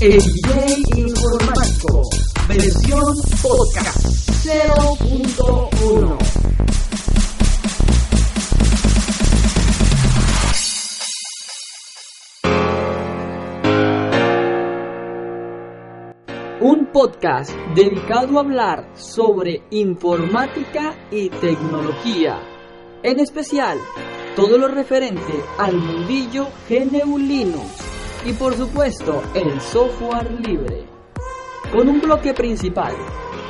El DJ Informático, versión podcast 0.1. Un podcast dedicado a hablar sobre informática y tecnología. En especial, todo lo referente al mundillo GNU Linux y por supuesto el software libre. Con un bloque principal,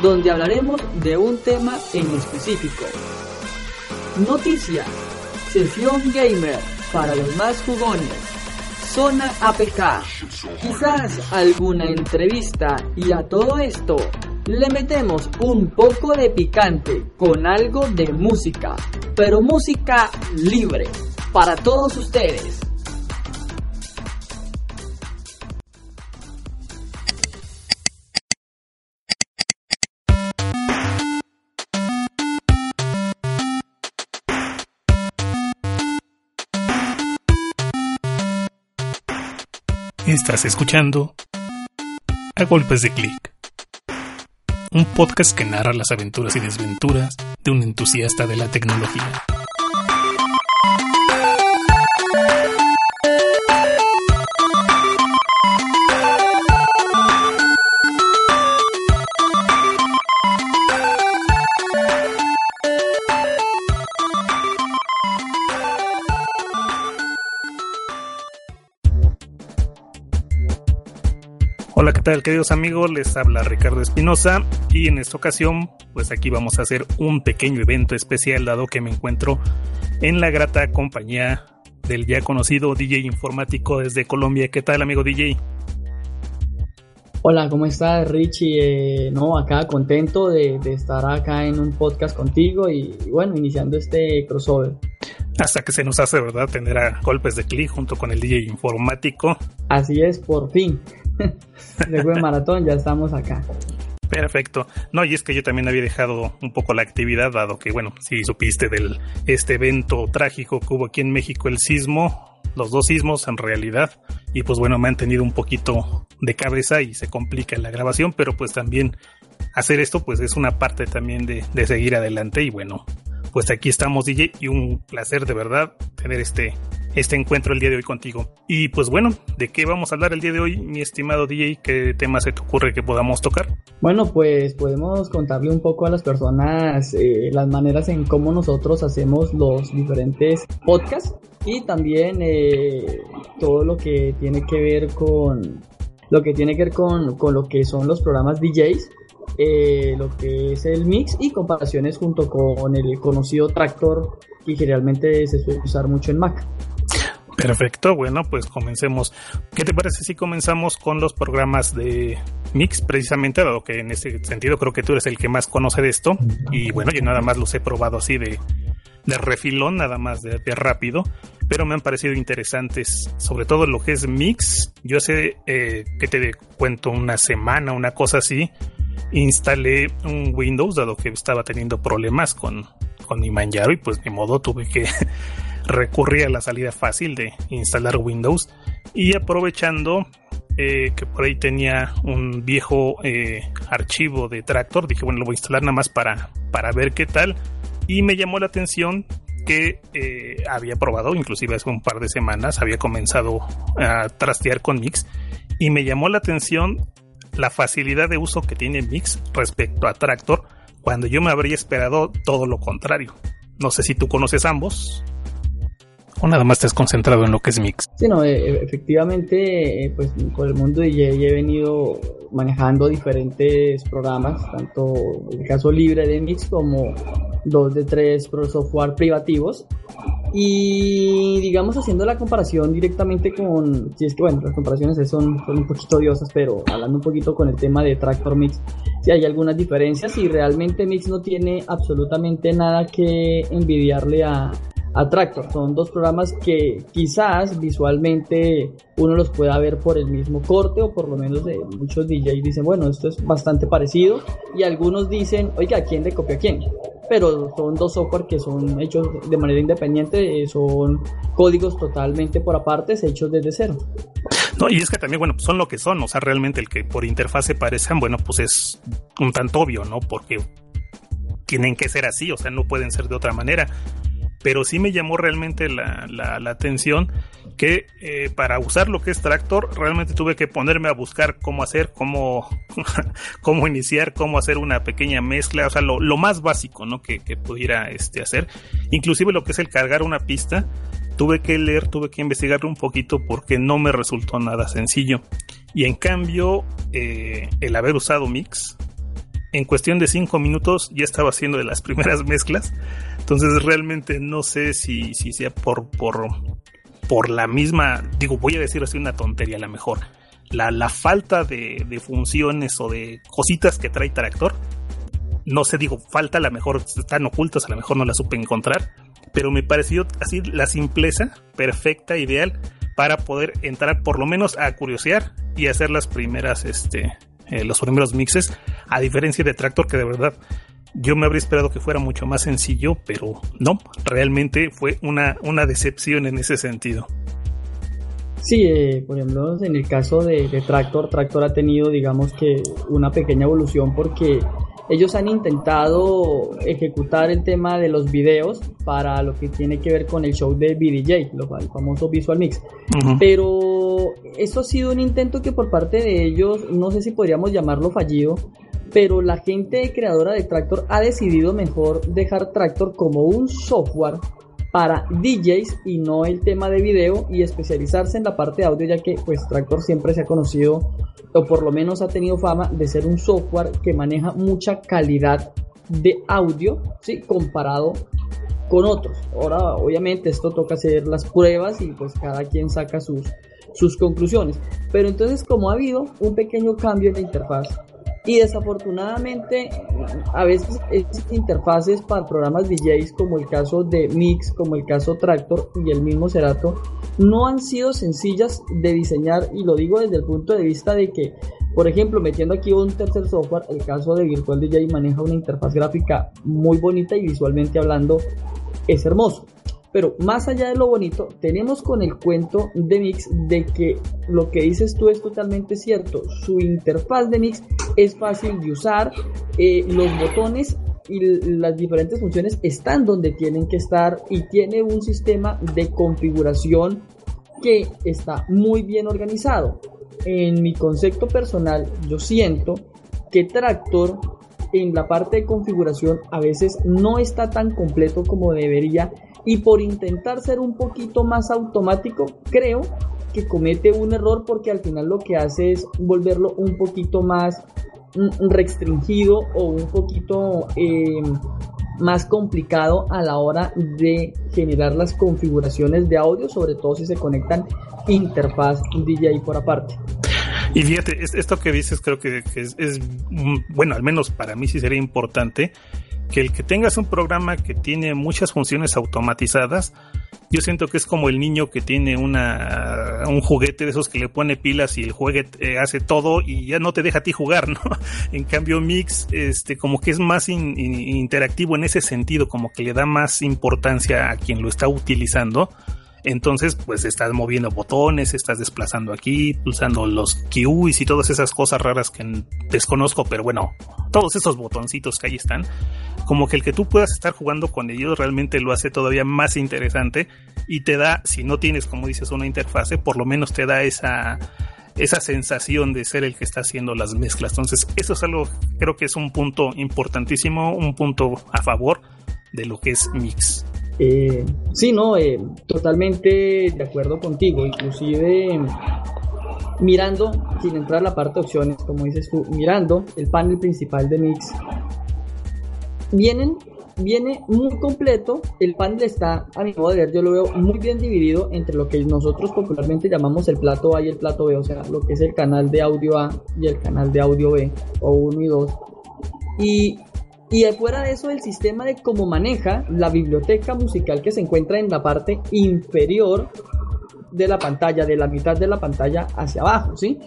donde hablaremos de un tema en específico. Noticias, sesión gamer para los más jugones, zona APK, quizás alguna entrevista y a todo esto le metemos un poco de picante con algo de música, pero música libre para todos ustedes. Estás escuchando A Golpes de Clic, un podcast que narra las aventuras y desventuras de un entusiasta de la tecnología. ¿Qué tal queridos amigos? Les habla Ricardo Espinosa y en esta ocasión pues aquí vamos a hacer un pequeño evento especial dado que me encuentro en la grata compañía del ya conocido DJ informático desde Colombia. ¿Qué tal amigo DJ? Hola, ¿cómo estás Richie? Eh, no, acá contento de, de, estar acá en un podcast contigo y, y bueno, iniciando este crossover. Hasta que se nos hace, ¿verdad? Tener a golpes de clic junto con el DJ informático. Así es, por fin. Después de maratón ya estamos acá. Perfecto. No, y es que yo también había dejado un poco la actividad, dado que, bueno, si supiste del este evento trágico que hubo aquí en México, el sismo, los dos sismos en realidad, y pues bueno, me han tenido un poquito de cabeza y se complica la grabación, pero pues también hacer esto pues es una parte también de, de seguir adelante y bueno, pues aquí estamos DJ y un placer de verdad tener este este encuentro el día de hoy contigo. Y pues bueno, ¿de qué vamos a hablar el día de hoy, mi estimado DJ? ¿Qué tema se te ocurre que podamos tocar? Bueno, pues podemos contarle un poco a las personas eh, las maneras en cómo nosotros hacemos los diferentes podcasts y también eh, todo lo que tiene que ver con lo que tiene que ver con, con lo que son los programas DJs eh, lo que es el mix y comparaciones junto con el conocido Tractor que generalmente se suele usar mucho en Mac. Perfecto, bueno, pues comencemos. ¿Qué te parece si comenzamos con los programas de Mix, precisamente, dado que en ese sentido creo que tú eres el que más conoce de esto? Y bueno, yo nada más los he probado así de, de refilón, nada más de, de, rápido, pero me han parecido interesantes, sobre todo lo que es Mix. Yo sé eh, que te cuento una semana, una cosa así, instalé un Windows, dado que estaba teniendo problemas con, con mi Manjaro y pues de modo tuve que recurrir a la salida fácil de instalar Windows y aprovechando eh, que por ahí tenía un viejo eh, archivo de Tractor, dije bueno lo voy a instalar nada más para, para ver qué tal y me llamó la atención que eh, había probado, inclusive hace un par de semanas había comenzado a trastear con Mix y me llamó la atención la facilidad de uso que tiene Mix respecto a Tractor cuando yo me habría esperado todo lo contrario. No sé si tú conoces ambos o nada más estás concentrado en lo que es mix. Sí, no, eh, efectivamente, eh, pues por el mundo DJ he venido manejando diferentes programas, tanto el caso libre de mix como dos de tres software privativos y digamos haciendo la comparación directamente con, si es que bueno, las comparaciones son, son un poquito odiosas, pero hablando un poquito con el tema de Tractor Mix, si hay algunas diferencias y realmente Mix no tiene absolutamente nada que envidiarle a, a Tractor. Son dos programas que quizás visualmente uno los pueda ver por el mismo corte o por lo menos de muchos DJs dicen, bueno, esto es bastante parecido y algunos dicen, oiga, ¿quién le copia a quién? Pero son dos software que son hechos de manera independiente, eh, son códigos totalmente por aparte, hechos desde cero. No, y es que también, bueno, son lo que son, o sea, realmente el que por interfase parecen, bueno, pues es un tanto obvio, ¿no? Porque tienen que ser así, o sea, no pueden ser de otra manera pero sí me llamó realmente la, la, atención que eh, para usar lo que es Tractor realmente tuve que ponerme a buscar cómo hacer, cómo, cómo iniciar, cómo hacer una pequeña mezcla, o sea, lo, lo más básico ¿no? que, que, pudiera este, hacer. Inclusive lo que es el cargar una pista, tuve que leer, tuve que investigarlo un poquito porque no me resultó nada sencillo. Y en cambio, eh, el haber usado Mix, en cuestión de 5 minutos ya estaba haciendo de las primeras mezclas. Entonces realmente no sé si, si sea por, por, por la misma, digo, voy a decir así una tontería a lo mejor. La, la falta de, de, funciones o de cositas que trae Tractor. No sé, digo, falta a lo mejor, están ocultas, a lo mejor no las supe encontrar. Pero me pareció así la simpleza perfecta, ideal, para poder entrar por lo menos a curiosear y hacer las primeras, este, eh, los primeros mixes, a diferencia de Tractor que de verdad yo me habría esperado que fuera mucho más sencillo, pero no, realmente fue una, una decepción en ese sentido. Sí, eh, por ejemplo, en el caso de, Tractor, Tractor ha tenido, digamos que, una pequeña evolución porque ellos han intentado ejecutar el tema de los videos para lo que tiene que ver con el show de BDJ, el famoso Visual Mix. Pero eso ha sido un intento que por parte de ellos, no sé si podríamos llamarlo fallido, pero la gente creadora de Tractor ha decidido mejor dejar Tractor como un software para DJs y no el tema de video y especializarse en la parte de audio ya que pues Tractor siempre se ha conocido o por lo menos ha tenido fama de ser un software que maneja mucha calidad de audio, ¿sí? comparado con otros. Ahora obviamente esto toca hacer las pruebas y pues cada quien saca sus, sus conclusiones. Pero entonces como ha habido un pequeño cambio en la interfaz y desafortunadamente, a veces estas interfaces para programas DJs, como el caso de Mix, como el caso Tractor y el mismo Cerato, no han sido sencillas de diseñar. Y lo digo desde el punto de vista de que, por ejemplo, metiendo aquí un tercer software, el caso de Virtual DJ maneja una interfaz gráfica muy bonita y visualmente hablando es hermoso. Pero más allá de lo bonito, tenemos con el cuento de Mix de que lo que dices tú es totalmente cierto. Su interfaz de Mix es fácil de usar, eh, los botones y las diferentes funciones están donde tienen que estar y tiene un sistema de configuración que está muy bien organizado. En mi concepto personal, yo siento que Tractor en la parte de configuración a veces no está tan completo como debería y por intentar ser un poquito más automático, creo que comete un error porque al final lo que hace es volverlo un poquito más restringido o un poquito eh, más complicado a la hora de generar las configuraciones de audio, sobre todo si se conectan interfaz DJ por aparte. Y fíjate, esto que dices creo que es, es, bueno, al menos para mí sí sería importante que el que tengas un programa que tiene muchas funciones automatizadas, yo siento que es como el niño que tiene una, un juguete de esos que le pone pilas y el juguete eh, hace todo y ya no te deja a ti jugar, ¿no? En cambio Mix, este, como que es más interactivo en ese sentido, como que le da más importancia a quien lo está utilizando entonces, pues estás moviendo botones, estás desplazando aquí, pulsando los keys y todas esas cosas raras que desconozco, pero bueno, todos esos botoncitos que ahí están, como que el que tú puedas estar jugando con ellos realmente lo hace todavía más interesante y te da, si no tienes, como dices, una interfase, por lo menos te da esa esa sensación de ser el que está haciendo las mezclas. Entonces, eso es algo, creo que es un punto importantísimo, un punto a favor de lo que es mix. Eh, sí, no, eh, totalmente de acuerdo contigo. Inclusive mirando, sin entrar a la parte de opciones, como dices tú, mirando el panel principal de Mix, vienen, viene muy completo. El panel está, a mi modo de ver, yo lo veo muy bien dividido entre lo que nosotros popularmente llamamos el plato A y el plato B, o sea, lo que es el canal de audio A y el canal de audio B, o 1 y 2. Y y fuera de eso, el sistema de cómo maneja la biblioteca musical que se encuentra en la parte inferior de la pantalla, de la mitad de la pantalla hacia abajo, ¿sí?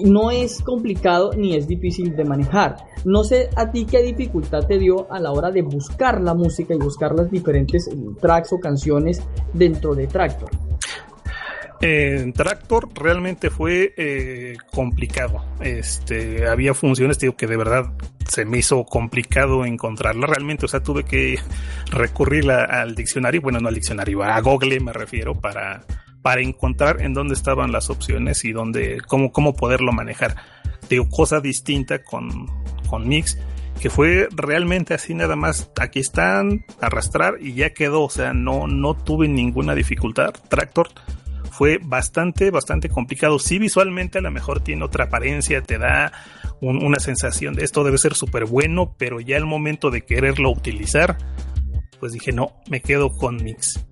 No es complicado ni es difícil de manejar. No sé a ti qué dificultad te dio a la hora de buscar la música y buscar las diferentes tracks o canciones dentro de Tractor. En Tractor realmente fue eh, complicado. Este, había funciones, digo, que de verdad se me hizo complicado encontrarla realmente. O sea, tuve que recurrir al diccionario, bueno, no al diccionario, a Google me refiero, para, para encontrar en dónde estaban las opciones y dónde, cómo, cómo poderlo manejar. Digo, cosa distinta con, con Mix, que fue realmente así nada más, aquí están, arrastrar y ya quedó. O sea, no, no tuve ninguna dificultad. Tractor fue bastante, bastante complicado. Sí, visualmente a lo mejor tiene otra apariencia, te da una sensación de esto debe ser súper bueno, pero ya el momento de quererlo utilizar, pues dije, no, me quedo con Mix.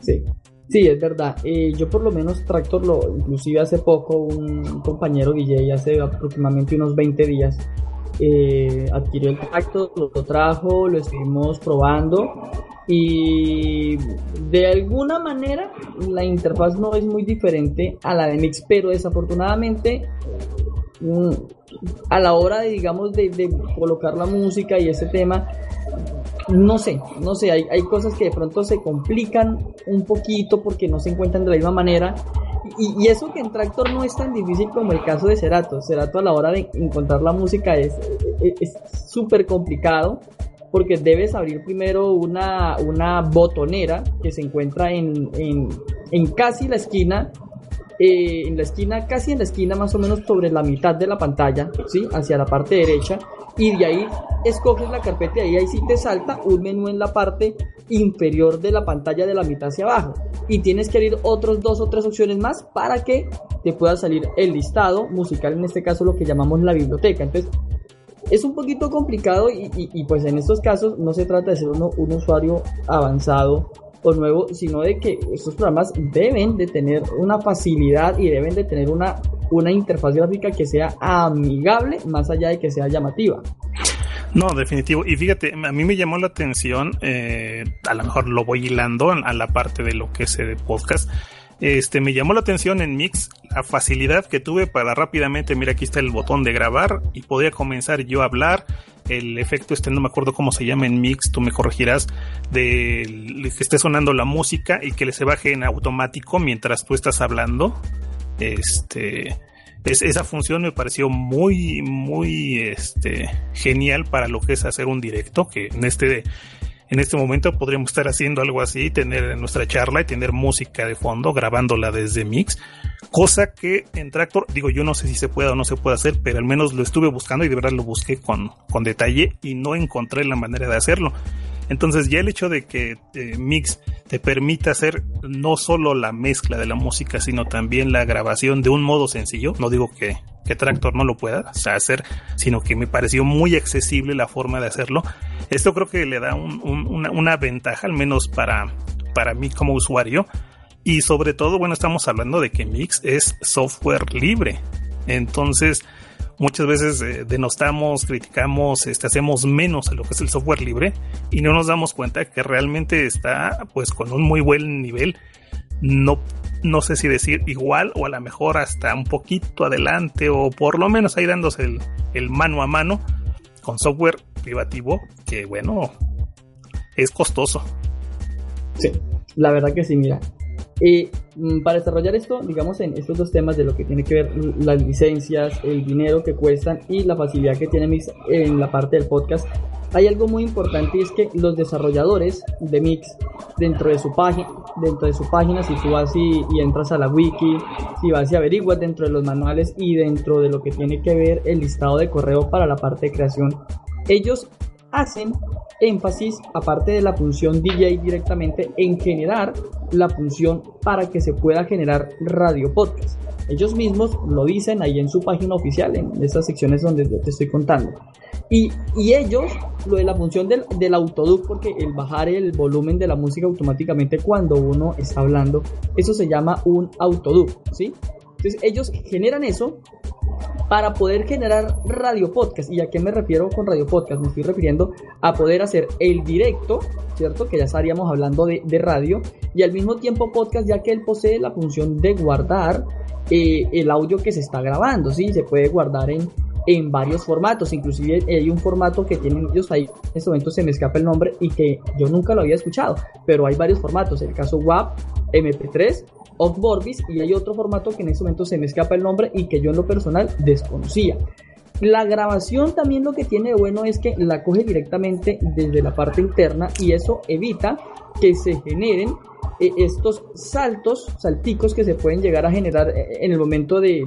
Sí, sí, es verdad. Eh, yo por lo menos Tractor lo, inclusive hace poco, un compañero DJ, hace aproximadamente unos 20 días, eh, adquirió el Tractor, lo trajo, lo estuvimos probando y de alguna manera la interfaz no es muy diferente a la de Mix, pero desafortunadamente mm, a la hora de, digamos, de, colocar la música y ese tema, no sé, no sé, hay, hay, cosas que de pronto se complican un poquito porque no se encuentran de la misma manera. Y, eso que en Tractor no es tan difícil como el caso de Cerato. Cerato a la hora de encontrar la música es súper complicado porque debes abrir primero una, una botonera que se encuentra en, en, en casi la esquina, eh, en la esquina, casi en la esquina más o menos sobre la mitad de la pantalla, ¿sí? Hacia la parte derecha, y de ahí escoges la carpeta y ahí sí te salta un menú en la parte inferior de la pantalla de la mitad hacia abajo. Y tienes que abrir otros dos o tres opciones más para que te pueda salir el listado musical, en este caso lo que llamamos la biblioteca. Entonces, es un poquito complicado y, pues en estos casos no se trata de ser uno, un usuario avanzado o nuevo, sino de que estos programas deben de tener una facilidad y deben de tener una, una interfaz gráfica que sea amigable más allá de que sea llamativa. No, definitivo. Y fíjate, a mí me llamó la atención, eh, a lo mejor lo voy hilando a la parte de lo que es el podcast este, me llamó la atención en Mix la facilidad que tuve para rápidamente, mira aquí está el botón de grabar y podía comenzar yo a hablar. El efecto este, no me acuerdo cómo se llama en Mix, tú me corregirás, de que esté sonando la música y que se baje en automático mientras tú estás hablando. Este, es, esa función me pareció muy, muy, este, genial para lo que es hacer un directo, que en este en este momento podríamos estar haciendo algo así, tener nuestra charla y tener música de fondo, grabándola desde Mix, cosa que en Tractor, digo, yo no sé si se puede o no se puede hacer, pero al menos lo estuve buscando y de verdad lo busqué con, con detalle y no encontré la manera de hacerlo. Entonces ya el hecho de que eh, Mix te permita hacer no solo la mezcla de la música, sino también la grabación de un modo sencillo, no digo que, que Tractor no lo pueda hacer, sino que me pareció muy accesible la forma de hacerlo. Esto creo que le da una, una, ventaja, al menos para, para mí como usuario. Y sobre todo, bueno, estamos hablando de que Mix es software libre. Entonces, muchas veces eh, denostamos, criticamos, este, hacemos menos a lo que es el software libre y no nos damos cuenta que realmente está pues con un muy buen nivel. No, no sé si decir igual o a lo mejor hasta un poquito adelante o por lo menos ahí dándose el, el mano a mano con software privativo que bueno, es costoso. Sí, la verdad que sí, mira, mm, para desarrollar esto, digamos, en estos dos temas de lo que tiene que ver las licencias, el dinero que cuestan y la facilidad que tiene Mix en la parte del podcast, hay algo muy importante y es que los desarrolladores de Mix dentro de su página, dentro de su página, si tú vas y, y, entras a la wiki, si vas y averiguas dentro de los manuales y dentro de lo que tiene que ver el listado de correo para la parte de creación, ellos hacen énfasis, aparte de la función DJ directamente, en generar la función para que se pueda generar radio podcast. Ellos mismos lo dicen ahí en su página oficial, en esas secciones donde te estoy contando. Y, y ellos, lo de la función del, del autoduc, porque el bajar el volumen de la música automáticamente cuando uno está hablando, eso se llama un autoduc, ¿sí? Entonces ellos generan eso para poder generar radio podcast. ¿Y a qué me refiero con radio podcast? Me estoy refiriendo a poder hacer el directo, ¿cierto? Que ya estaríamos hablando de, radio, y al mismo tiempo podcast, ya que él posee la función de guardar eh, el audio que se está grabando, ¿sí? Se puede guardar en, en varios formatos, inclusive hay un formato que tienen ellos ahí, en este momento se me escapa el nombre y que yo nunca lo había escuchado, pero hay varios formatos, el caso WAP, MP3 Off-Vorbis y hay otro formato que en este momento se me escapa el nombre y que yo en lo personal desconocía. La grabación también lo que tiene de bueno es que la coge directamente desde la parte interna y eso evita que se generen estos saltos, salticos que se pueden llegar a generar eh, en el momento de,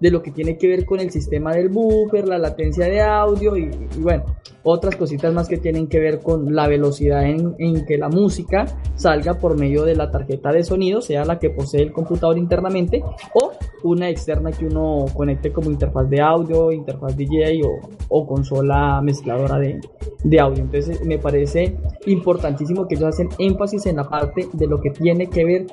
de, lo que tiene que ver con el sistema del buffer, la latencia de audio y, y bueno, otras cositas más que tienen que ver con la velocidad en, en, que la música salga por medio de la tarjeta de sonido, sea la que posee el computador internamente o una externa que uno conecte como interfaz de audio, interfaz DJ o, o consola mezcladora de, de audio. Entonces me parece importantísimo que ellos hacen énfasis en la parte de lo que tiene que ver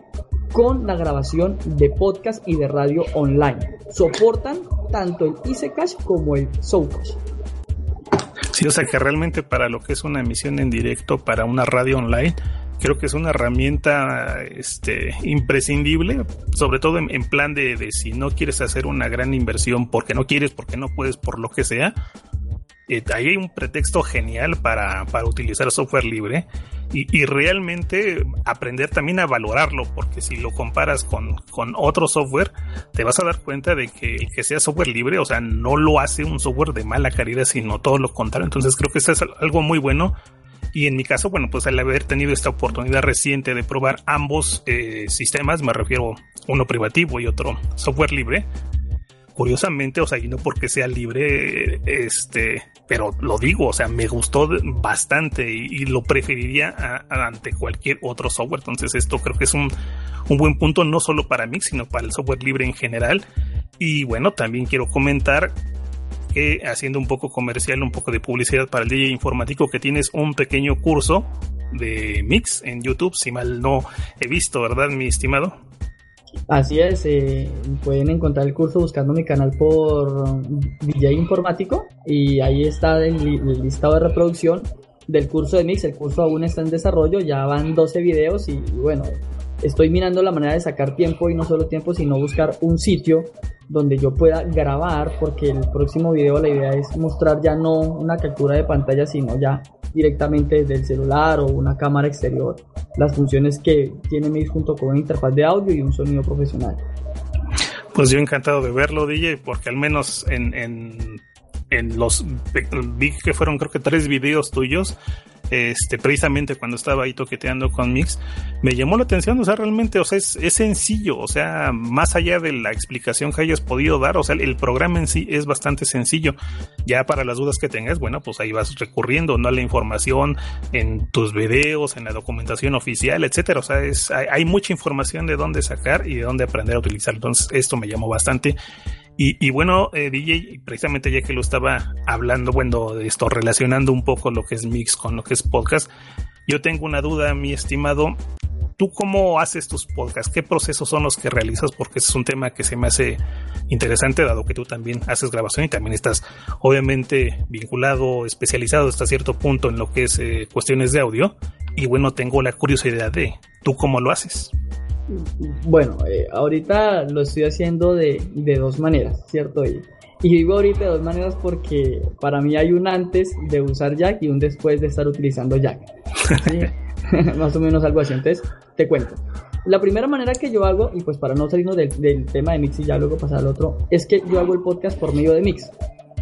con la grabación de podcast y de radio online. Soportan tanto el Cash como el Soundcash. Sí, o sea que realmente para lo que es una emisión en directo para una radio online, creo que es una herramienta este, imprescindible, sobre todo en, plan de, si no quieres hacer una gran inversión porque no quieres, porque no puedes, por lo que sea. Eh, ahí hay un pretexto genial para, para utilizar software libre y, y, realmente aprender también a valorarlo, porque si lo comparas con, con otro software, te vas a dar cuenta de que el que sea software libre, o sea, no lo hace un software de mala calidad, sino todo lo contrario. Entonces creo que eso es algo muy bueno y en mi caso, bueno, pues al haber tenido esta oportunidad reciente de probar ambos eh, sistemas, me refiero uno privativo y otro software libre, curiosamente, o sea, y no porque sea libre, este, pero lo digo, o sea, me gustó bastante y, lo preferiría ante cualquier otro software. Entonces, esto creo que es un, un buen punto no solo para mí, sino para el software libre en general. Y bueno, también quiero comentar que haciendo un poco comercial, un poco de publicidad para el DJ informático, que tienes un pequeño curso de mix en YouTube, si mal no he visto, ¿verdad, mi estimado? Así es, eh, pueden encontrar el curso buscando mi canal por DJ Informático y ahí está el, listado de reproducción del curso de Mix. El curso aún está en desarrollo, ya van 12 videos y, y bueno, estoy mirando la manera de sacar tiempo y no solo tiempo, sino buscar un sitio donde yo pueda grabar, porque el próximo video la idea es mostrar ya no una captura de pantalla, sino ya directamente desde el celular o una cámara exterior, las funciones que tiene Mix junto con una interfaz de audio y un sonido profesional. Pues yo encantado de verlo, DJ, porque al menos en, en, en los vi que fueron creo que tres videos tuyos, este, precisamente cuando estaba ahí toqueteando con Mix, me llamó la atención, o sea, realmente, o sea, es, sencillo, o sea, más allá de la explicación que hayas podido dar, o sea, el programa en sí es bastante sencillo. Ya para las dudas que tengas, bueno, pues ahí vas recurriendo, ¿no? A la información en tus videos, en la documentación oficial, etcétera. O sea, es, hay, hay mucha información de dónde sacar y de dónde aprender a utilizar. Entonces, esto me llamó bastante. Y, y, bueno, eh, DJ, precisamente ya que lo estaba hablando, bueno, de esto, relacionando un poco lo que es mix con lo que es podcast, yo tengo una duda, mi estimado. ¿Tú cómo haces tus podcasts? ¿Qué procesos son los que realizas? Porque es un tema que se me hace interesante, dado que tú también haces grabación y también estás obviamente vinculado, especializado hasta cierto punto en lo que es eh, cuestiones de audio. Y bueno, tengo la curiosidad de, ¿tú cómo lo haces? Bueno, eh, ahorita lo estoy haciendo de, de dos maneras, ¿cierto? Y, y, digo ahorita de dos maneras porque para mí hay un antes de usar Jack y un después de estar utilizando Jack. ¿sí? Más o menos algo así. Entonces, te cuento. La primera manera que yo hago, y pues para no salirnos del, del tema de Mix y ya luego pasar al otro, es que yo hago el podcast por medio de Mix.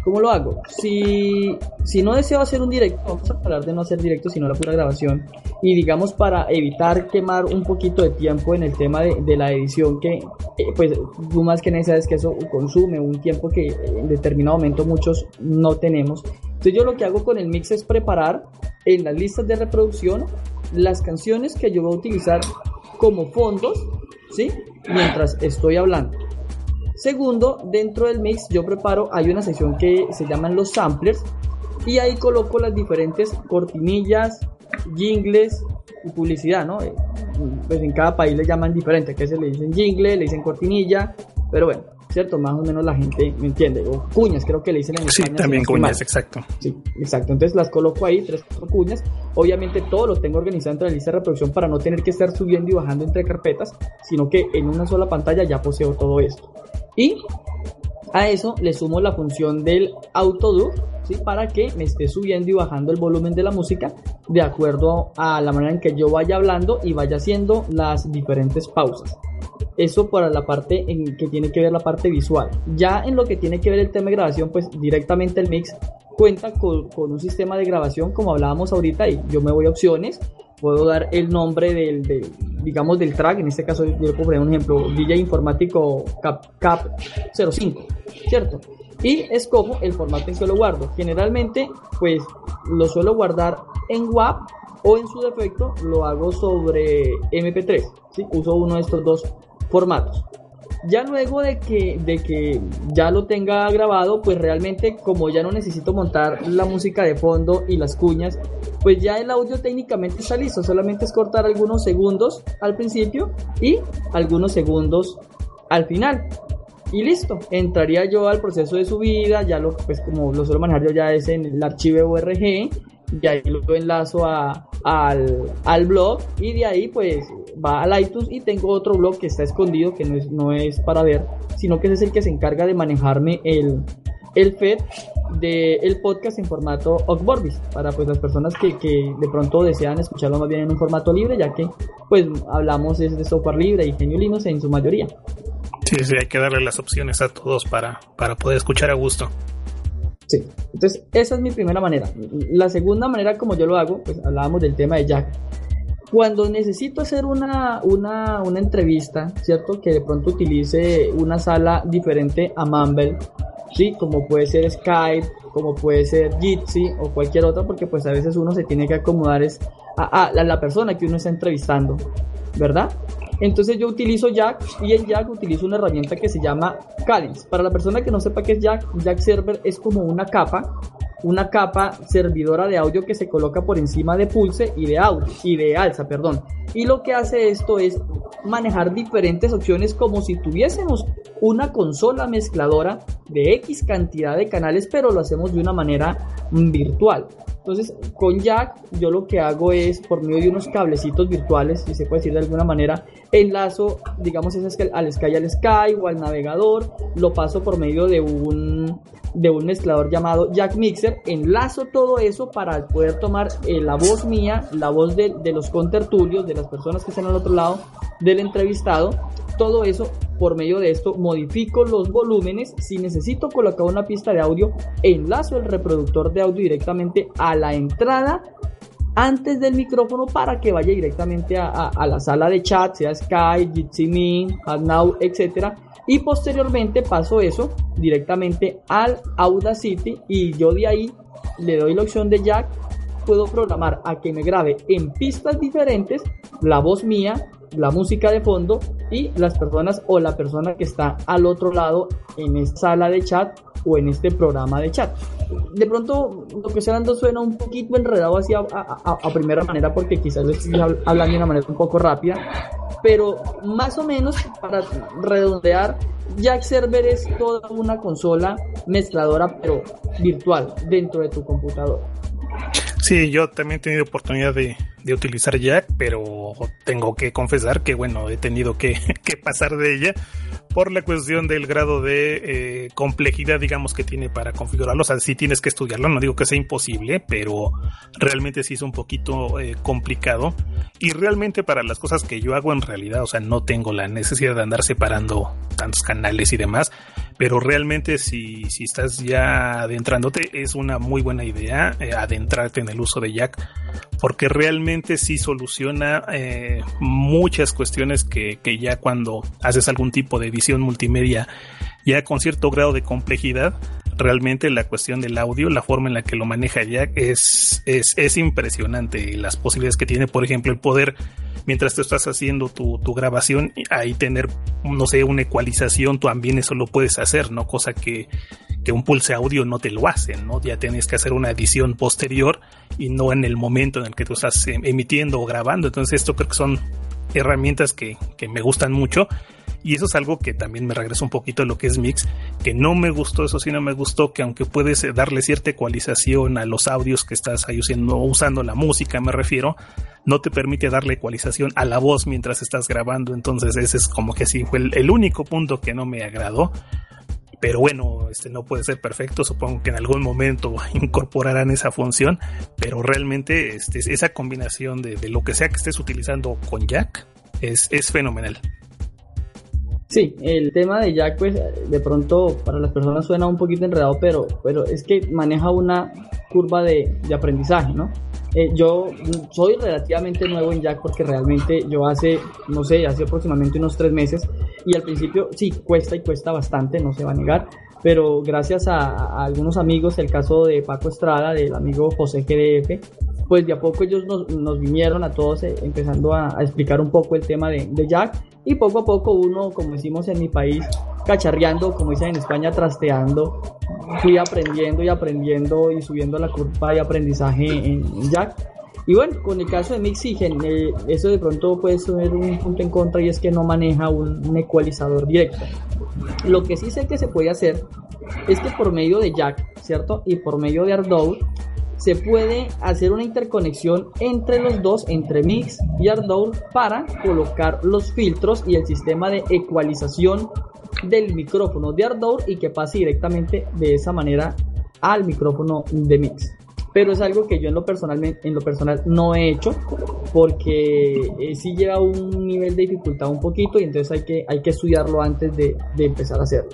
¿Cómo lo hago? Si, si no deseo hacer un directo, vamos a hablar de no hacer directo, sino la pura grabación. Y digamos para evitar quemar un poquito de tiempo en el tema de, de la edición, que eh, pues tú más que sabes que eso consume un tiempo que en determinado momento muchos no tenemos. Entonces yo lo que hago con el mix es preparar en las listas de reproducción las canciones que yo voy a utilizar como fondos, ¿sí? Mientras estoy hablando. Segundo, dentro del mix yo preparo, hay una sección que se llaman los samplers y ahí coloco las diferentes cortinillas, jingles y publicidad, ¿no? Eh, pues en cada país le llaman diferente, que se le dicen jingle, le dicen cortinilla, pero bueno, ¿cierto? Más o menos la gente me entiende. O cuñas, creo que le dicen en Sí, también cuñas, exacto. Sí, exacto. Entonces las coloco ahí, tres cuñas. Obviamente todo lo tengo organizado entre la lista de reproducción para no tener que estar subiendo y bajando entre carpetas, sino que en una sola pantalla ya poseo todo esto. Y a eso le sumo la función del autodo ¿sí? para que me esté subiendo y bajando el volumen de la música de acuerdo a la manera en que yo vaya hablando y vaya haciendo las diferentes pausas. Eso para la parte en que tiene que ver la parte visual. Ya en lo que tiene que ver el tema de grabación, pues directamente el mix cuenta con, con un sistema de grabación como hablábamos ahorita y yo me voy a opciones puedo dar el nombre del, digamos, del track, en este caso yo le un ejemplo, DJ informático Cap, Cap 05, ¿cierto? Y escojo el formato en que lo guardo. Generalmente, pues lo suelo guardar en WAP o en su defecto lo hago sobre MP3, ¿sí? Uso uno de estos dos formatos. Ya luego de que, de que ya lo tenga grabado, pues realmente como ya no necesito montar la música de fondo y las cuñas, pues ya el audio técnicamente está listo. Solamente es cortar algunos segundos al principio y algunos segundos al final. Y listo, entraría yo al proceso de subida, ya lo pues como lo suelo manejar yo ya es en el archivo ORG y ahí lo enlazo a, al, al, blog y de ahí pues va al iTunes y tengo otro blog que está escondido que no es, no es para ver, sino que es el que se encarga de manejarme el, el feed del podcast en formato Oxborbis para pues las personas que, que, de pronto desean escucharlo más bien en un formato libre ya que pues hablamos es de software libre y genio Linux en su mayoría. Sí, sí, hay que darle las opciones a todos para, para poder escuchar a gusto. Sí, entonces esa es mi primera manera. La segunda manera como yo lo hago, pues hablábamos del tema de Jack. Cuando necesito hacer una, una, una entrevista, ¿cierto? Que de pronto utilice una sala diferente a Mumble, ¿sí? Como puede ser Skype, como puede ser Jitsi o cualquier otra, porque pues a veces uno se tiene que acomodar es a, la persona que uno está entrevistando, ¿verdad? Entonces yo utilizo Jack y en Jack utilizo una herramienta que se llama Cadence. Para la persona que no sepa qué es Jack, Jack Server es como una capa, una capa servidora de audio que se coloca por encima de Pulse y de audio y de alza, perdón. Y lo que hace esto es manejar diferentes opciones como si tuviésemos una consola mezcladora de X cantidad de canales, pero lo hacemos de una manera virtual. Entonces, con Jack, yo lo que hago es, por medio de unos cablecitos virtuales, si se puede decir de alguna manera, enlazo, digamos, ese al Sky al Sky o al navegador, lo paso por medio de un, de un mezclador llamado Jack Mixer, enlazo todo eso para poder tomar eh, la voz mía, la voz de, de los contertulios, de las personas que están al otro lado del entrevistado, todo eso por medio de esto modifico los volúmenes. Si necesito colocar una pista de audio, enlazo el reproductor de audio directamente a la entrada antes del micrófono para que vaya directamente a, la sala de chat, sea Skype, Jitsi Me, Now, etc. Y posteriormente paso eso directamente al Audacity y yo de ahí le doy la opción de jack. Puedo programar a que me grabe en pistas diferentes la voz mía la música de fondo y las personas o la persona que está al otro lado en esta sala de chat o en este programa de chat. De pronto lo que estoy hablando suena un poquito enredado así a, a, primera manera porque quizás estoy hablando de una manera un poco rápida, pero más o menos para redondear, Jack Server es toda una consola mezcladora pero virtual dentro de tu computador. Sí, yo también he tenido oportunidad de, de utilizar Jack, pero tengo que confesar que bueno, he tenido que, que pasar de ella por la cuestión del grado de eh, complejidad, digamos, que tiene para configurarlo. O sea, sí tienes que estudiarlo, no digo que sea imposible, pero realmente sí es un poquito eh, complicado. Y realmente para las cosas que yo hago en realidad, o sea, no tengo la necesidad de andar separando tantos canales y demás, pero realmente si, si estás ya adentrándote, es una muy buena idea eh, adentrarte en el uso de Jack, porque realmente sí soluciona muchas cuestiones que, que ya cuando haces algún tipo de multimedia ya con cierto grado de complejidad, realmente la cuestión del audio, la forma en la que lo maneja Jack es, es, es impresionante. Las posibilidades que tiene, por ejemplo, el poder, mientras tú estás haciendo tu, tu grabación, ahí tener, no sé, una ecualización, tú también eso lo puedes hacer, ¿no? Cosa que, que un pulse audio no te lo hace, ¿no? Ya tienes que hacer una edición posterior y no en el momento en el que tú estás em, emitiendo o grabando. Entonces esto creo que son herramientas que, que me gustan mucho y eso es algo que también me regresa un poquito a lo que es mix, que no me gustó, eso sí no me gustó, que aunque puedes eh, darle cierta ecualización a los audios que estás ahí usando, usando la música, me refiero, no te permite darle ecualización a la voz mientras estás grabando. Entonces ese es como que sí fue el, único punto que no me agradó pero bueno, este no puede ser perfecto, supongo que en algún momento incorporarán esa función, pero realmente este, esa combinación de, de, lo que sea que estés utilizando con Jack es, es fenomenal. Sí, el tema de Jack, pues de pronto para las personas suena un poquito enredado, pero, pero es que maneja una curva de, de aprendizaje, ¿no? Eh, yo soy relativamente nuevo en Jack porque realmente yo hace, no sé, hace aproximadamente unos tres meses y al principio sí, cuesta y cuesta bastante, no se va a negar, pero gracias a, algunos amigos, el caso de Paco Estrada, del amigo José GDF, pues de a poco ellos nos, nos vinieron a todos eh, empezando a, explicar un poco el tema de, de, Jack y poco a poco uno, como decimos en mi país, cacharreando, como dicen en España, trasteando, fui aprendiendo y aprendiendo y subiendo la curva de aprendizaje en, en Jack. Y bueno, con el caso de Mixigen, eh, eso de pronto puede ser un punto en contra y es que no maneja un, un ecualizador directo. Lo que sí sé que se puede hacer es que por medio de Jack, ¿cierto? Y por medio de Ardour, se puede hacer una interconexión entre los dos, entre Mix y Ardour, para colocar los filtros y el sistema de ecualización del micrófono de Ardour y que pase directamente de esa manera al micrófono de Mix. Pero es algo que yo en lo, personalmente, en lo personal no he hecho porque eh, sí lleva un nivel de dificultad un poquito y entonces hay que, hay que estudiarlo antes de, de empezar a hacerlo.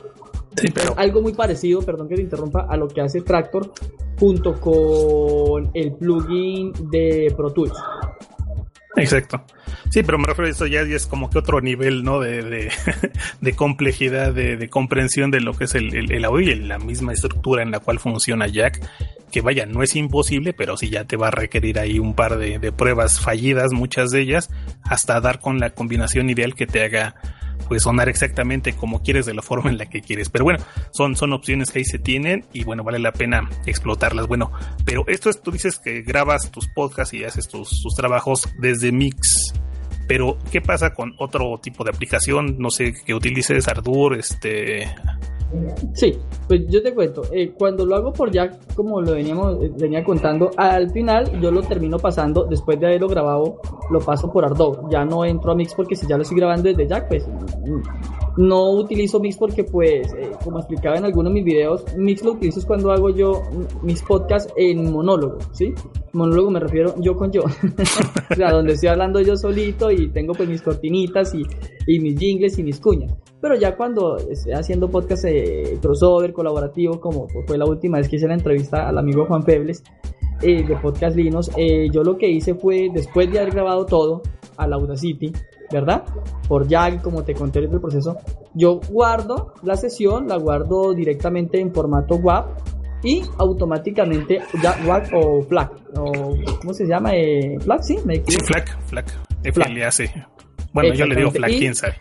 Sí, pero... Algo muy parecido, perdón que te interrumpa, a lo que hace Tractor junto con el plugin de Pro Tools. Exacto. Sí, pero me refiero a eso ya, es como que otro nivel, ¿no? De, complejidad, de, comprensión de lo que es el, audio y la misma estructura en la cual funciona Jack. Que vaya, no es imposible, pero sí ya te va a requerir ahí un par de pruebas fallidas, muchas de ellas, hasta dar con la combinación ideal que te haga pues sonar exactamente como quieres de la forma en la que quieres. Pero bueno, son, son opciones que ahí se tienen y bueno, vale la pena explotarlas. Bueno, pero esto es, tú dices que grabas tus podcasts y haces tus, tus trabajos desde Mix. Pero, ¿qué pasa con otro tipo de aplicación? No sé, que utilices Ardour, este, Sí, pues yo te cuento, eh, cuando lo hago por Jack, como lo veníamos, eh, venía contando, al final yo lo termino pasando, después de haberlo grabado, lo paso por Ardour, ya no entro a Mix porque si ya lo estoy grabando desde Jack, pues no utilizo Mix porque pues, eh, como explicaba en algunos de mis videos, Mix lo utilizo es cuando hago yo mis podcasts en monólogo, ¿sí? Monólogo me refiero yo con yo, o sea, donde estoy hablando yo solito y tengo pues mis cortinitas y, y mis jingles y mis cuñas. Pero ya cuando estoy haciendo podcast eh, crossover, colaborativo, como fue la última vez que hice la entrevista al amigo Juan Pebles eh, de Podcast Linos, eh, yo lo que hice fue, después de haber grabado todo a la Audacity, ¿verdad? Por Jack, como te conté el proceso, yo guardo la sesión, la guardo directamente en formato WAV y automáticamente ya WAV o FLAC, o ¿cómo se llama? Eh, ¿FLAC? Sí, me sí, FLAC, FLAC, FLA, sí. Bueno, yo le digo FLAC, quién sabe.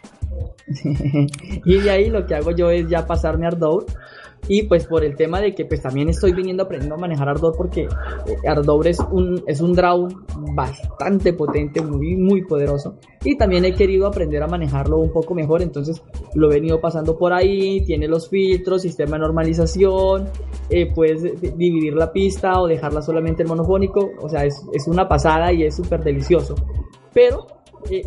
y de ahí lo que hago yo es ya pasarme a Ardour y pues por el tema de que pues también estoy viniendo aprendiendo a manejar Ardour porque eh, Ardour es un, es un draw bastante potente, muy, muy poderoso. Y también he querido aprender a manejarlo un poco mejor, entonces lo he venido pasando por ahí, tiene los filtros, sistema de normalización, eh, puedes dividir la pista o dejarla solamente en monofónico, o sea, es, es una pasada y es súper delicioso. Pero eh,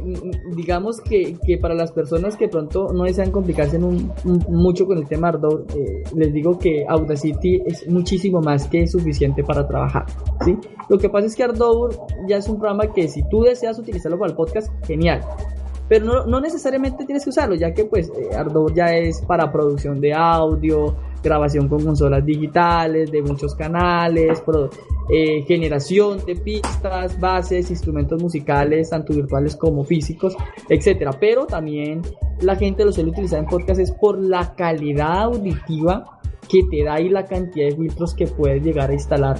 digamos que, que, para las personas que pronto no desean complicarse mucho con el tema Ardour, eh, les digo que Audacity es muchísimo más que suficiente para trabajar. ¿sí? Lo que pasa es que Ardour ya es un programa que si tú deseas utilizarlo para el podcast, genial. Pero no, no necesariamente tienes que usarlo, ya que pues eh, Ardour ya es para producción de audio, grabación con consolas digitales, de muchos canales, eh, generación de pistas, bases, instrumentos musicales, tanto virtuales como físicos, etcétera. Pero también la gente lo suele utilizar en podcast es por la calidad auditiva que te da y la cantidad de filtros que puedes llegar a instalar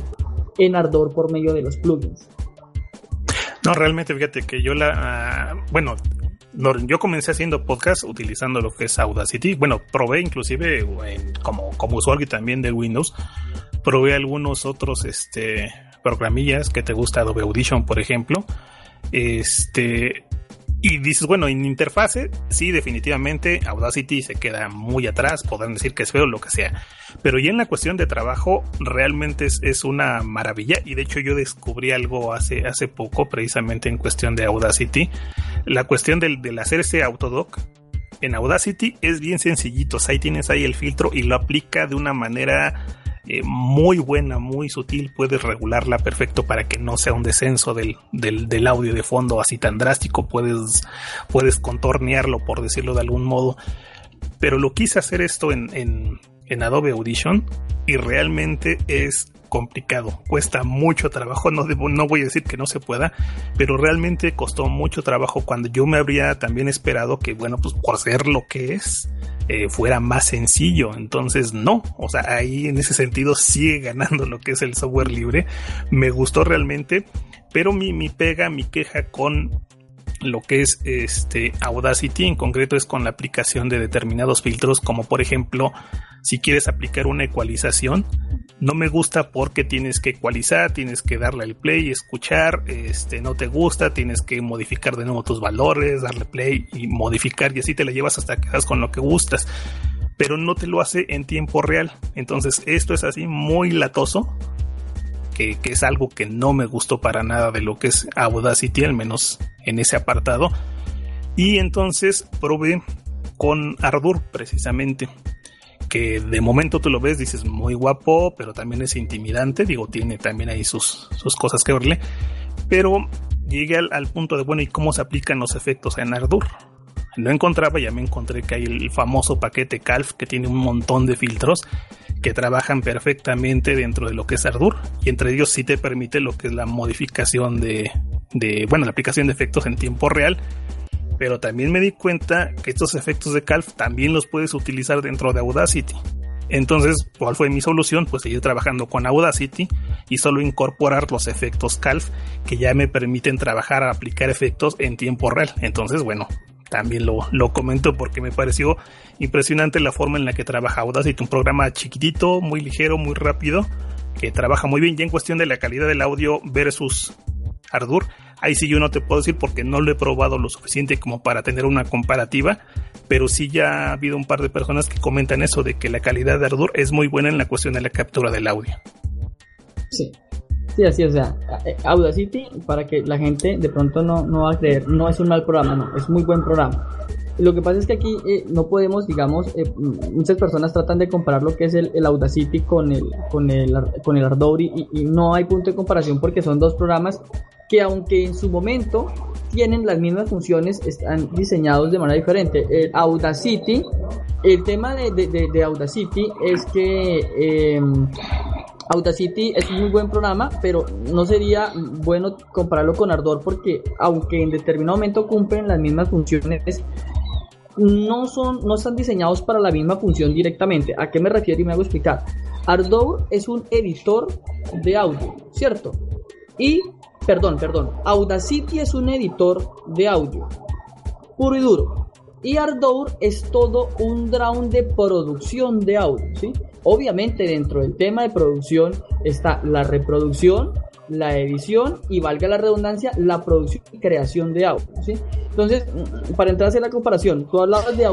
en Ardor por medio de los plugins. No, realmente fíjate que yo la, ah, bueno, yo comencé haciendo podcast utilizando lo que es Audacity. Bueno, probé inclusive como, como usuario también de Windows, probé algunos otros este, programillas que te gusta, Adobe Audition, por ejemplo. Este, y dices, bueno, en interfase, sí, definitivamente Audacity se queda muy atrás, podrán decir que es feo, lo que sea. Pero ya en la cuestión de trabajo, realmente es, una maravilla. Y de hecho, yo descubrí algo hace, hace poco, precisamente en cuestión de Audacity. La cuestión del, del hacer ese autodoc en Audacity es bien sencillito. ahí tienes ahí el filtro y lo aplica de una manera eh, muy buena, muy sutil, puedes regularla perfecto para que no sea un descenso del, del, audio de fondo así tan drástico, puedes, puedes contornearlo por decirlo de algún modo. Pero lo quise hacer esto en, en, en Adobe Audition y realmente es complicado, cuesta mucho trabajo, no, no voy a decir que no se pueda, pero realmente costó mucho trabajo cuando yo me habría también esperado que, bueno, pues por ser lo que es, eh, fuera más sencillo. Entonces, no, o sea, ahí en ese sentido sigue ganando lo que es el software libre. Me gustó realmente, pero mi, mi pega, mi queja con lo que es este Audacity en concreto es con la aplicación de determinados filtros como por ejemplo si quieres aplicar una ecualización no me gusta porque tienes que ecualizar, tienes que darle el play, escuchar, este, no te gusta, tienes que modificar de nuevo tus valores, darle play y modificar y así te la llevas hasta que das con lo que gustas. Pero no te lo hace en tiempo real. Entonces esto es así muy latoso, que, que es algo que no me gustó para nada de lo que es Audacity, al menos en ese apartado. Y entonces probé con Ardour precisamente que de momento tú lo ves, dices muy guapo, pero también es intimidante, digo, tiene también ahí sus, sus cosas que verle, pero llegué al, punto de, bueno, ¿y cómo se aplican los efectos en Ardour? No encontraba, ya me encontré que hay el famoso paquete Calf que tiene un montón de filtros que trabajan perfectamente dentro de lo que es Ardour y entre ellos sí te permite lo que es la modificación de, de bueno, la aplicación de efectos en tiempo real pero también me di cuenta que estos efectos de Calf también los puedes utilizar dentro de Audacity. Entonces, ¿cuál fue mi solución? Pues seguir trabajando con Audacity y solo incorporar los efectos Calf que ya me permiten trabajar a aplicar efectos en tiempo real. Entonces, bueno, también lo, lo comento porque me pareció impresionante la forma en la que trabaja Audacity, un programa chiquitito, muy ligero, muy rápido, que trabaja muy bien ya en cuestión de la calidad del audio versus Ardour Ahí sí yo no te puedo decir porque no lo he probado lo suficiente como para tener una comparativa, pero sí ya ha habido un par de personas que comentan eso, de que la calidad de Ardour es muy buena en la cuestión de la captura del audio. Sí, sí, así, o sea, eh, Audacity, para que la gente de pronto no, no va a creer, no es un mal programa, no, es muy buen programa. Lo que pasa es que aquí eh, no podemos, digamos, eh, muchas personas tratan de comparar lo que es el, Audacity con el, con el, con el Ardour y, y, no hay punto de comparación porque son dos programas que aunque en su momento tienen las mismas funciones, están diseñados de manera diferente. El Audacity, el tema de, Audacity es que em, Audacity es un muy buen programa, pero no sería bueno compararlo con Ardor porque aunque en determinado momento cumplen las mismas funciones, no son, no están diseñados para la misma función directamente. ¿A qué me refiero y me hago explicar? Ardor es un editor de audio, ¿cierto? Y perdón, perdón, Audacity es un editor de audio, puro y duro. Y Ardour es todo un drone de producción de audio, ¿sí? Obviamente dentro del tema de producción está la reproducción, la edición y valga la redundancia, la producción y creación de audio, ¿sí? Entonces, para entrar a hacer la comparación, tú hablabas de,